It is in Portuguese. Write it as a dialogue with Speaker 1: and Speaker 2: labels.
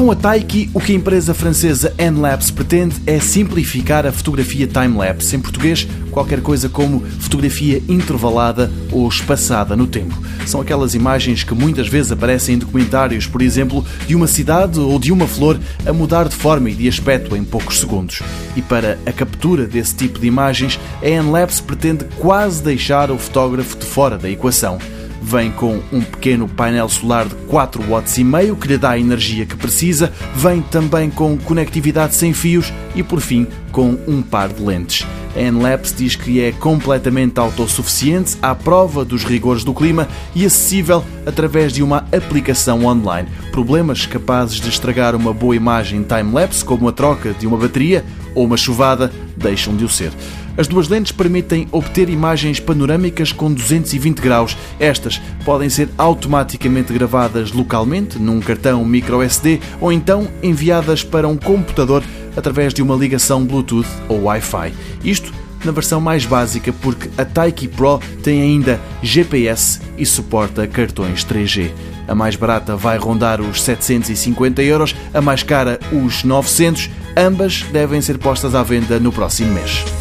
Speaker 1: Com a Taiki, o que a empresa francesa N-Labs pretende é simplificar a fotografia time-lapse, em português, qualquer coisa como fotografia intervalada ou espaçada no tempo. São aquelas imagens que muitas vezes aparecem em documentários, por exemplo, de uma cidade ou de uma flor a mudar de forma e de aspecto em poucos segundos. E para a captura desse tipo de imagens, a N-Labs pretende quase deixar o fotógrafo de fora da equação vem com um pequeno painel solar de 4 watts e meio que lhe dá a energia que precisa, vem também com conectividade sem fios e por fim com um par de lentes. A Enlapse diz que é completamente autossuficiente, à prova dos rigores do clima e acessível através de uma aplicação online. Problemas capazes de estragar uma boa imagem time-lapse, como a troca de uma bateria ou uma chuvada, deixam de o ser. As duas lentes permitem obter imagens panorâmicas com 220 graus. Estas podem ser automaticamente gravadas localmente num cartão microSD ou então enviadas para um computador através de uma ligação Bluetooth ou Wi-Fi. Isto na versão mais básica, porque a Taiki Pro tem ainda GPS e suporta cartões 3G. A mais barata vai rondar os 750 euros, a mais cara os 900. Ambas devem ser postas à venda no próximo mês.